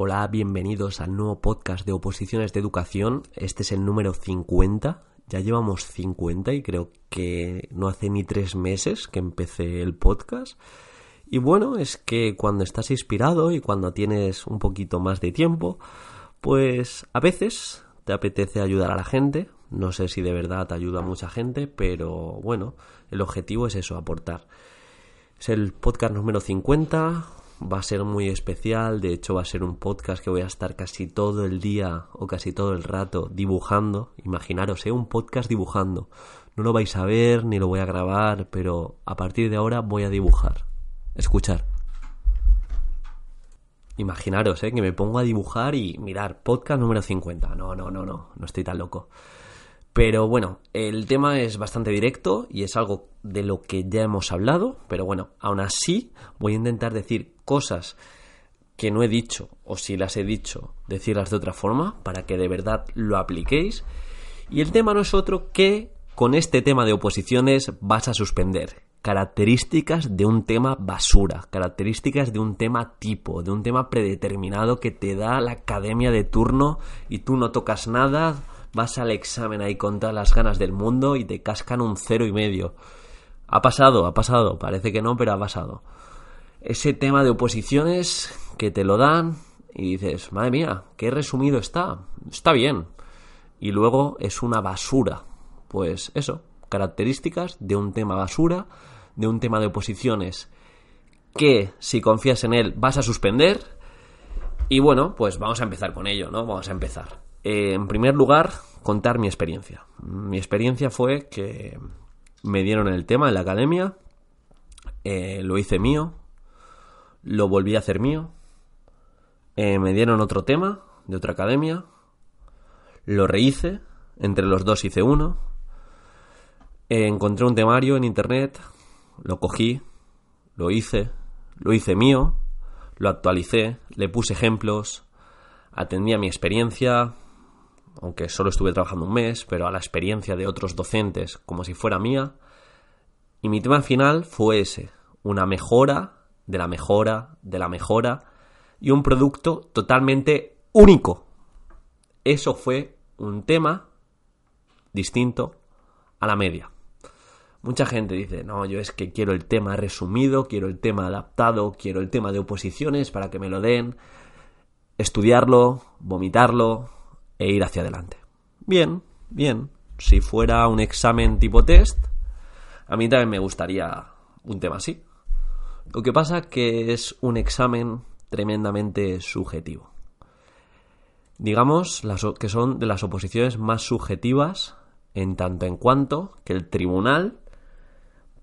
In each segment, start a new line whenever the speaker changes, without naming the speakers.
Hola, bienvenidos al nuevo podcast de Oposiciones de Educación. Este es el número 50. Ya llevamos 50 y creo que no hace ni tres meses que empecé el podcast. Y bueno, es que cuando estás inspirado y cuando tienes un poquito más de tiempo, pues a veces te apetece ayudar a la gente. No sé si de verdad te ayuda a mucha gente, pero bueno, el objetivo es eso, aportar. Es el podcast número 50, va a ser muy especial, de hecho va a ser un podcast que voy a estar casi todo el día o casi todo el rato dibujando. Imaginaros, ¿eh? un podcast dibujando. No lo vais a ver ni lo voy a grabar, pero a partir de ahora voy a dibujar. Escuchar. Imaginaros, ¿eh? que me pongo a dibujar y mirar, podcast número 50. No, no, no, no, no estoy tan loco. Pero bueno, el tema es bastante directo y es algo de lo que ya hemos hablado, pero bueno, aún así voy a intentar decir cosas que no he dicho o si las he dicho, decirlas de otra forma para que de verdad lo apliquéis. Y el tema no es otro que con este tema de oposiciones vas a suspender características de un tema basura, características de un tema tipo, de un tema predeterminado que te da la academia de turno y tú no tocas nada vas al examen ahí con todas las ganas del mundo y te cascan un cero y medio. Ha pasado, ha pasado, parece que no, pero ha pasado. Ese tema de oposiciones que te lo dan y dices, madre mía, qué resumido está, está bien. Y luego es una basura. Pues eso, características de un tema basura, de un tema de oposiciones que si confías en él vas a suspender. Y bueno, pues vamos a empezar con ello, ¿no? Vamos a empezar. Eh, en primer lugar, contar mi experiencia. Mi experiencia fue que me dieron el tema en la academia, eh, lo hice mío, lo volví a hacer mío, eh, me dieron otro tema de otra academia, lo rehice, entre los dos hice uno, encontré un temario en internet, lo cogí, lo hice, lo hice mío, lo actualicé, le puse ejemplos, atendí a mi experiencia, aunque solo estuve trabajando un mes, pero a la experiencia de otros docentes como si fuera mía. Y mi tema final fue ese, una mejora de la mejora de la mejora y un producto totalmente único. Eso fue un tema distinto a la media. Mucha gente dice, no, yo es que quiero el tema resumido, quiero el tema adaptado, quiero el tema de oposiciones para que me lo den, estudiarlo, vomitarlo, e ir hacia adelante. Bien, bien. Si fuera un examen tipo test, a mí también me gustaría un tema así. Lo que pasa que es un examen tremendamente subjetivo. Digamos las, que son de las oposiciones más subjetivas en tanto en cuanto que el tribunal,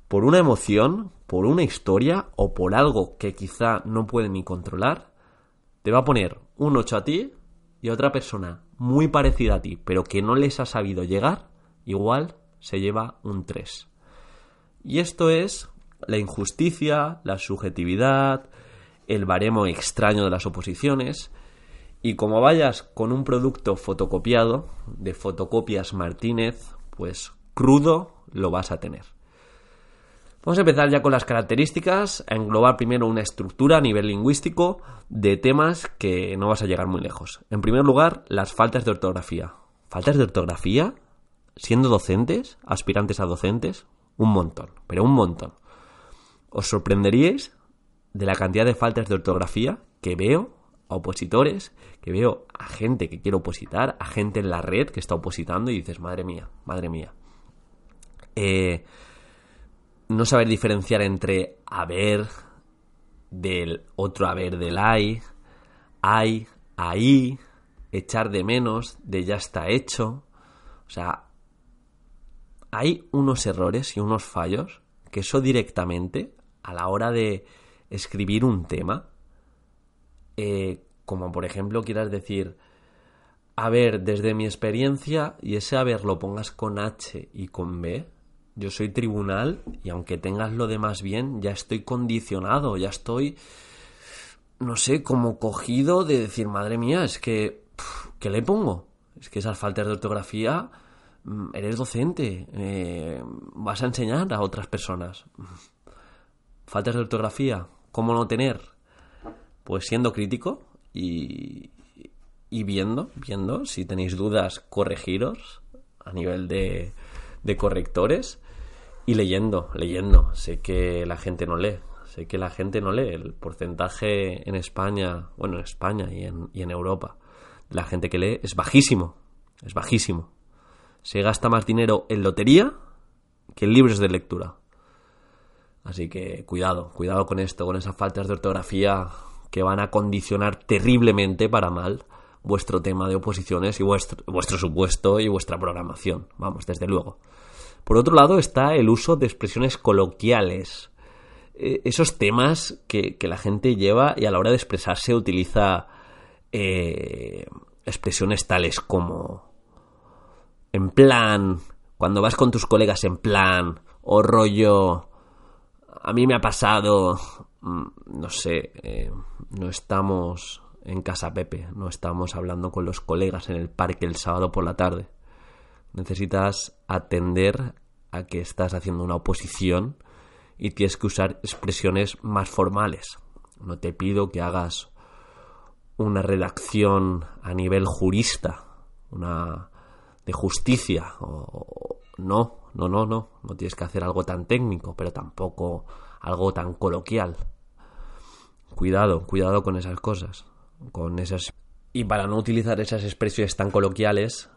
por una emoción, por una historia o por algo que quizá no puede ni controlar, te va a poner un 8 a ti y otra persona muy parecida a ti, pero que no les ha sabido llegar, igual se lleva un 3. Y esto es la injusticia, la subjetividad, el baremo extraño de las oposiciones. Y como vayas con un producto fotocopiado de fotocopias Martínez, pues crudo lo vas a tener. Vamos a empezar ya con las características, a englobar primero una estructura a nivel lingüístico de temas que no vas a llegar muy lejos. En primer lugar, las faltas de ortografía. ¿Faltas de ortografía? Siendo docentes, aspirantes a docentes, un montón, pero un montón. Os sorprenderíais de la cantidad de faltas de ortografía que veo a opositores, que veo a gente que quiere opositar, a gente en la red que está opositando y dices, madre mía, madre mía. Eh, no saber diferenciar entre haber del otro haber del hay, hay, ahí, echar de menos, de ya está hecho. O sea, hay unos errores y unos fallos que eso directamente a la hora de escribir un tema, eh, como por ejemplo quieras decir, a ver, desde mi experiencia, y ese haber lo pongas con H y con B, yo soy tribunal y aunque tengas lo demás bien, ya estoy condicionado, ya estoy, no sé, como cogido de decir, madre mía, es que, ¿qué le pongo? Es que esas faltas de ortografía, mm, eres docente, eh, vas a enseñar a otras personas. Faltas de ortografía, ¿cómo no tener? Pues siendo crítico y, y viendo, viendo, si tenéis dudas, corregiros a nivel de, de correctores y leyendo, leyendo. Sé que la gente no lee, sé que la gente no lee. El porcentaje en España, bueno, en España y en, y en Europa, la gente que lee es bajísimo, es bajísimo. Se gasta más dinero en lotería que en libros de lectura. Así que cuidado, cuidado con esto, con esas faltas de ortografía que van a condicionar terriblemente para mal vuestro tema de oposiciones y vuestro, vuestro supuesto y vuestra programación. Vamos, desde luego. Por otro lado está el uso de expresiones coloquiales. Eh, esos temas que, la gente lleva y a la hora de expresarse utiliza eh, expresiones tales como en plan, cuando vas con tus colegas en plan, o rollo, a mí me ha pasado, mm, no sé, eh, no estamos en casa Pepe, no estamos hablando con los colegas en el parque el sábado por la tarde. Necesitas atender a que estás haciendo una oposición y tienes que usar expresiones más formales. No te pido que hagas una redacción a nivel jurista, una de justicia o, no, no, no, no, no tienes que hacer algo tan técnico, pero tampoco algo tan coloquial. Cuidado, cuidado con esas cosas, con esas y para no utilizar esas expresiones tan coloquiales,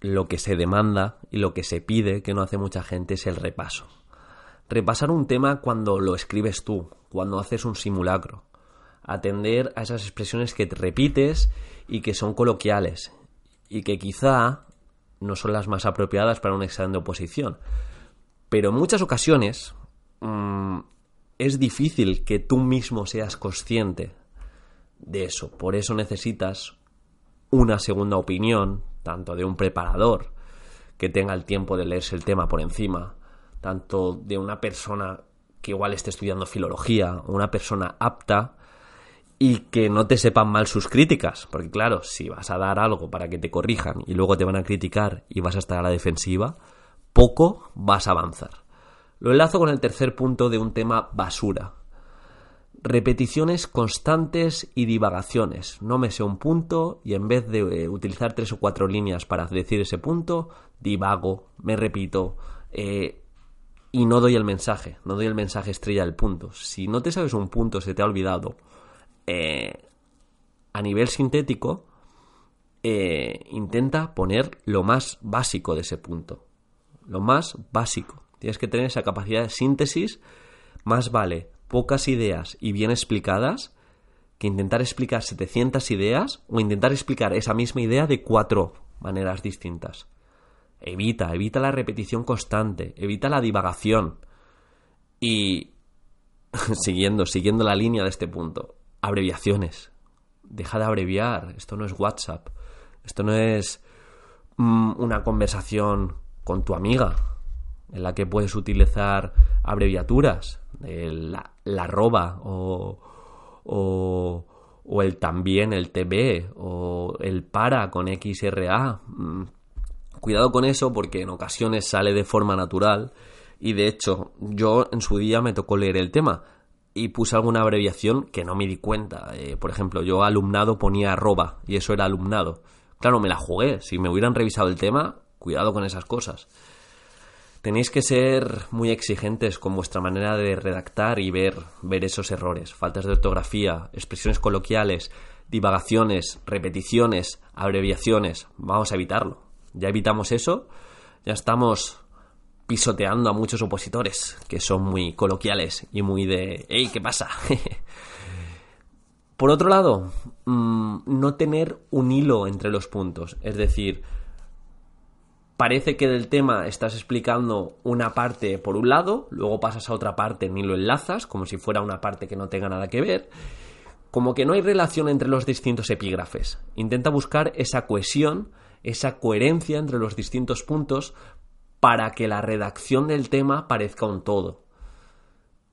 lo que se demanda y lo que se pide, que no hace mucha gente, es el repaso. Repasar un tema cuando lo escribes tú, cuando haces un simulacro. Atender a esas expresiones que te repites y que son coloquiales y que quizá no son las más apropiadas para un examen de oposición. Pero en muchas ocasiones mm, es difícil que tú mismo seas consciente de eso. Por eso necesitas una segunda opinión, tanto de un preparador que tenga el tiempo de leerse el tema por encima, tanto de una persona que igual esté estudiando filología, una persona apta y que no te sepan mal sus críticas, porque claro, si vas a dar algo para que te corrijan y luego te van a criticar y vas a estar a la defensiva, poco vas a avanzar. Lo enlazo con el tercer punto de un tema basura, repeticiones constantes y divagaciones. No me sé un punto y en vez de eh, utilizar tres o cuatro líneas para decir ese punto, divago, me repito eh, y no doy el mensaje, no doy el mensaje estrella del punto. Si no te sabes un punto, se te ha olvidado eh, a nivel sintético, intenta poner lo más básico de ese punto. Lo más básico. Tienes que tener esa capacidad de síntesis. Más vale pocas ideas y bien explicadas que intentar explicar 700 ideas o intentar explicar esa misma idea de cuatro maneras distintas. Evita, evita la repetición constante, evita la divagación. Y siguiendo, siguiendo la línea de este punto, abreviaciones. Deja de abreviar, esto no es WhatsApp, esto no es mm, una conversación con tu amiga en la que puedes utilizar abreviaturas la, la arroba o, o, el también, el TB o el para con XRA. Mm, cuidado con eso porque en ocasiones sale de forma natural y de hecho yo en su día me tocó leer el tema y puse alguna abreviación que no me di cuenta. Eh, por ejemplo, yo alumnado ponía arroba y eso era alumnado. Claro, me la jugué. Si me hubieran revisado el tema, cuidado con esas cosas. Tenéis que ser muy exigentes con vuestra manera de redactar y ver, ver esos errores, faltas de ortografía, expresiones coloquiales, divagaciones, repeticiones, abreviaciones. Vamos a evitarlo. Ya evitamos eso, ya estamos pisoteando a muchos opositores que son muy coloquiales y muy de ¡Ey, qué pasa! Por otro lado, mm, no tener un hilo entre los puntos, es decir, parece que del tema estás explicando una parte por un lado, luego pasas a otra parte ni lo enlazas, como si fuera una parte que no tenga nada que ver. Como que no hay relación entre los distintos epígrafes. Intenta buscar esa cohesión, esa coherencia entre los distintos puntos para que la redacción del tema parezca un todo.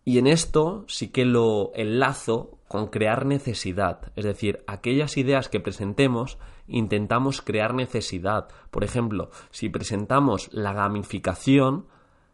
Y en esto sí que lo enlazo con crear necesidad, es decir, aquellas ideas que presentemos intentamos crear necesidad. Por ejemplo, si presentamos la gamificación,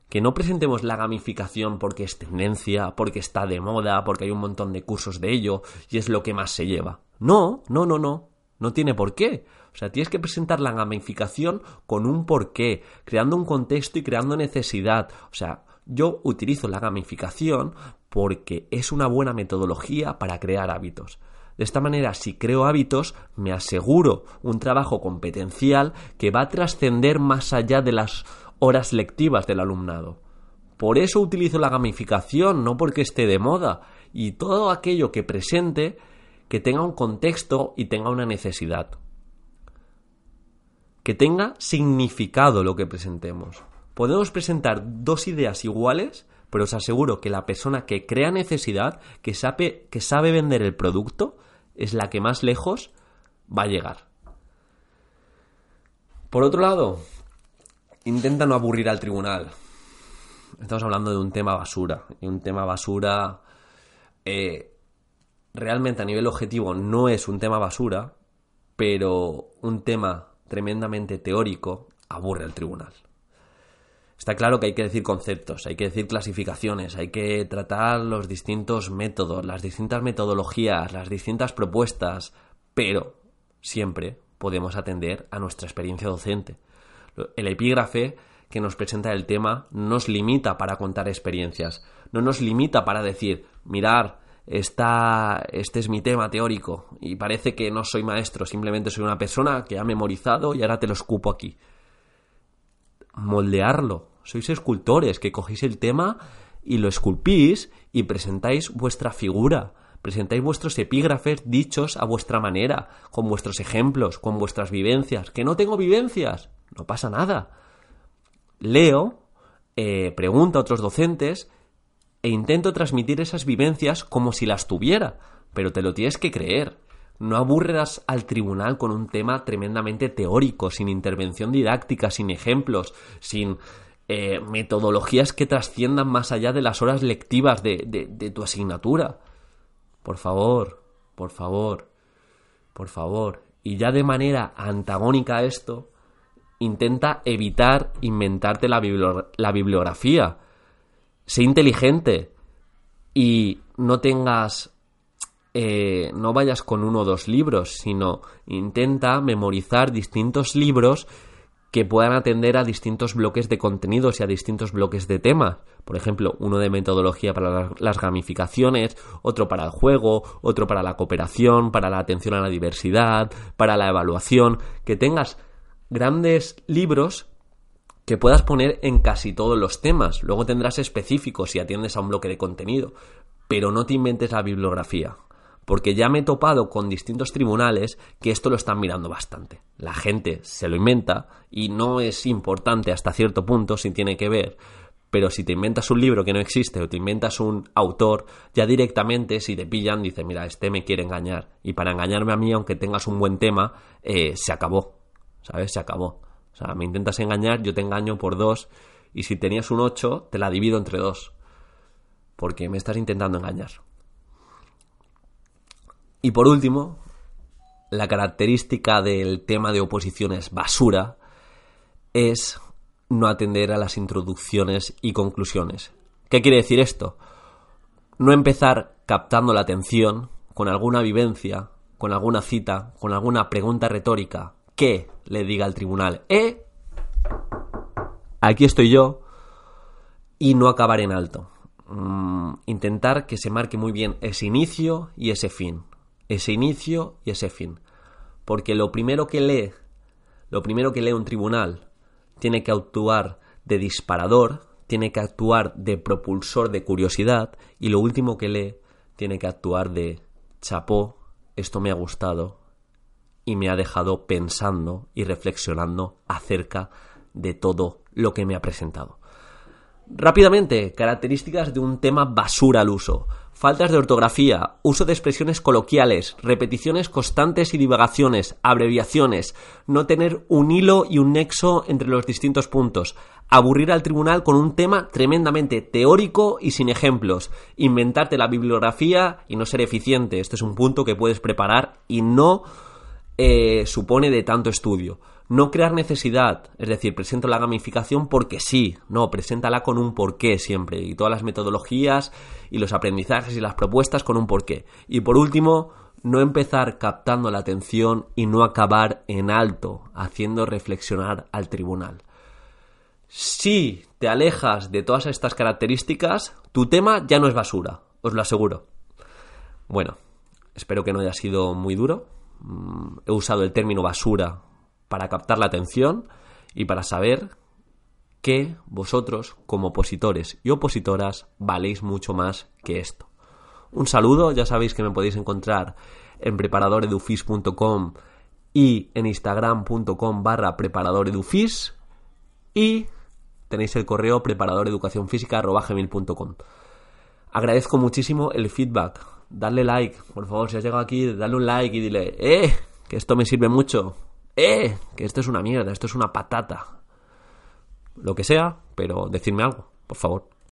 que no presentemos la gamificación porque es tendencia, porque está de moda, porque hay un montón de cursos de ello y es lo que más se lleva. No, no, no, no. No tiene por qué. O sea, tienes que presentar la gamificación con un porqué, creando un contexto y creando necesidad. O sea, yo utilizo la gamificación porque es una buena metodología para crear hábitos. De esta manera, si creo hábitos, me aseguro un trabajo competencial que va a trascender más allá de las horas lectivas del alumnado. Por eso utilizo la gamificación, no porque esté de moda. Y todo aquello que presente, que tenga un contexto y tenga una necesidad. Que tenga significado lo que presentemos. Podemos presentar dos ideas iguales, pero os aseguro que la persona que crea necesidad, que sabe, que sabe vender el producto, es la que más lejos va a llegar. Por otro lado, intenta no aburrir al tribunal. Estamos hablando de un tema basura. Y un tema basura eh, realmente a nivel objetivo no es un tema basura, pero un tema tremendamente teórico aburre al tribunal. Está claro que hay que decir conceptos, hay que decir clasificaciones, hay que tratar los distintos métodos, las distintas metodologías, las distintas propuestas, pero siempre podemos atender a nuestra experiencia docente. El epígrafe que nos presenta el tema nos limita para contar experiencias, no nos limita para decir, mirar, esta, este es mi tema teórico y parece que no soy maestro, simplemente soy una persona que ha memorizado y ahora te lo escupo aquí moldearlo. Sois escultores que cogéis el tema y lo esculpís y presentáis vuestra figura. Presentáis vuestros epígrafes dichos a vuestra manera, con vuestros ejemplos, con vuestras vivencias. ¿Que no tengo vivencias? No pasa nada. Leo, eh, pregunto a otros docentes e intento transmitir esas vivencias como si las tuviera, pero te lo tienes que creer. No aburras al tribunal con un tema tremendamente teórico, sin intervención didáctica, sin ejemplos, sin eh, metodologías que trasciendan más allá de las horas lectivas de, de tu asignatura. Por favor, por favor, por favor. Y ya de manera antagónica a esto, intenta evitar inventarte la, bibliografía. Sé inteligente y no tengas eh, no vayas con uno o dos libros, sino intenta memorizar distintos libros que puedan atender a distintos bloques de contenidos y a distintos bloques de temas. Por ejemplo, uno de metodología para las gamificaciones, otro para el juego, otro para la cooperación, para la atención a la diversidad, para la evaluación, que tengas grandes libros que puedas poner en casi todos los temas. Luego tendrás específicos si atiendes a un bloque de contenido, pero no te inventes la bibliografía porque ya me he topado con distintos tribunales que esto lo están mirando bastante. La gente se lo inventa y no es importante hasta cierto punto si tiene que ver, pero si te inventas un libro que no existe o te inventas un autor, ya directamente si te pillan dice, mira, este me quiere engañar y para engañarme a mí, aunque tengas un buen tema, eh, se acabó, ¿sabes? Se acabó. O sea, me intentas engañar, yo te engaño por dos y si tenías un ocho, te la divido entre dos. Porque me estás intentando engañar. Y por último, la característica del tema de oposiciones basura es no atender a las introducciones y conclusiones. ¿Qué quiere decir esto? No empezar captando la atención con alguna vivencia, con alguna cita, con alguna pregunta retórica que le diga al tribunal, eh, aquí estoy yo, y no acabar en alto. Mm, intentar que se marque muy bien ese inicio y ese fin ese inicio y ese fin. Porque lo primero que lee, lo primero que lee un tribunal, tiene que actuar de disparador, tiene que actuar de propulsor de curiosidad y lo último que lee tiene que actuar de chapó, esto me ha gustado y me ha dejado pensando y reflexionando acerca de todo lo que me ha presentado. Rápidamente, características de un tema basura al uso faltas de ortografía, uso de expresiones coloquiales, repeticiones constantes y divagaciones, abreviaciones, no tener un hilo y un nexo entre los distintos puntos, aburrir al tribunal con un tema tremendamente teórico y sin ejemplos, inventarte la bibliografía y no ser eficiente. Este es un punto que puedes preparar y no eh, supone de tanto estudio. No crear necesidad, es decir, presento la gamificación porque sí, no, preséntala con un porqué siempre, y todas las metodologías y los aprendizajes y las propuestas con un porqué. Y por último, no empezar captando la atención y no acabar en alto, haciendo reflexionar al tribunal. Si te alejas de todas estas características, tu tema ya no es basura, os lo aseguro. Bueno, espero que no haya sido muy duro. Mm, he usado el término basura para captar la atención y para saber que vosotros, como opositores y opositoras, valéis mucho más que esto. Un saludo, ya sabéis que me podéis encontrar en preparadoredufis.com y en instagram.com barra preparadoredufis y tenéis el correo preparadoreducacionfísica.com. Agradezco muchísimo el feedback. Darle like, por favor, si has llegado aquí, dale un like y dile, ¡eh! Que esto me sirve mucho. ¡eh! Que esto es una mierda, esto es una patata. Lo que sea, pero decidme algo, por favor.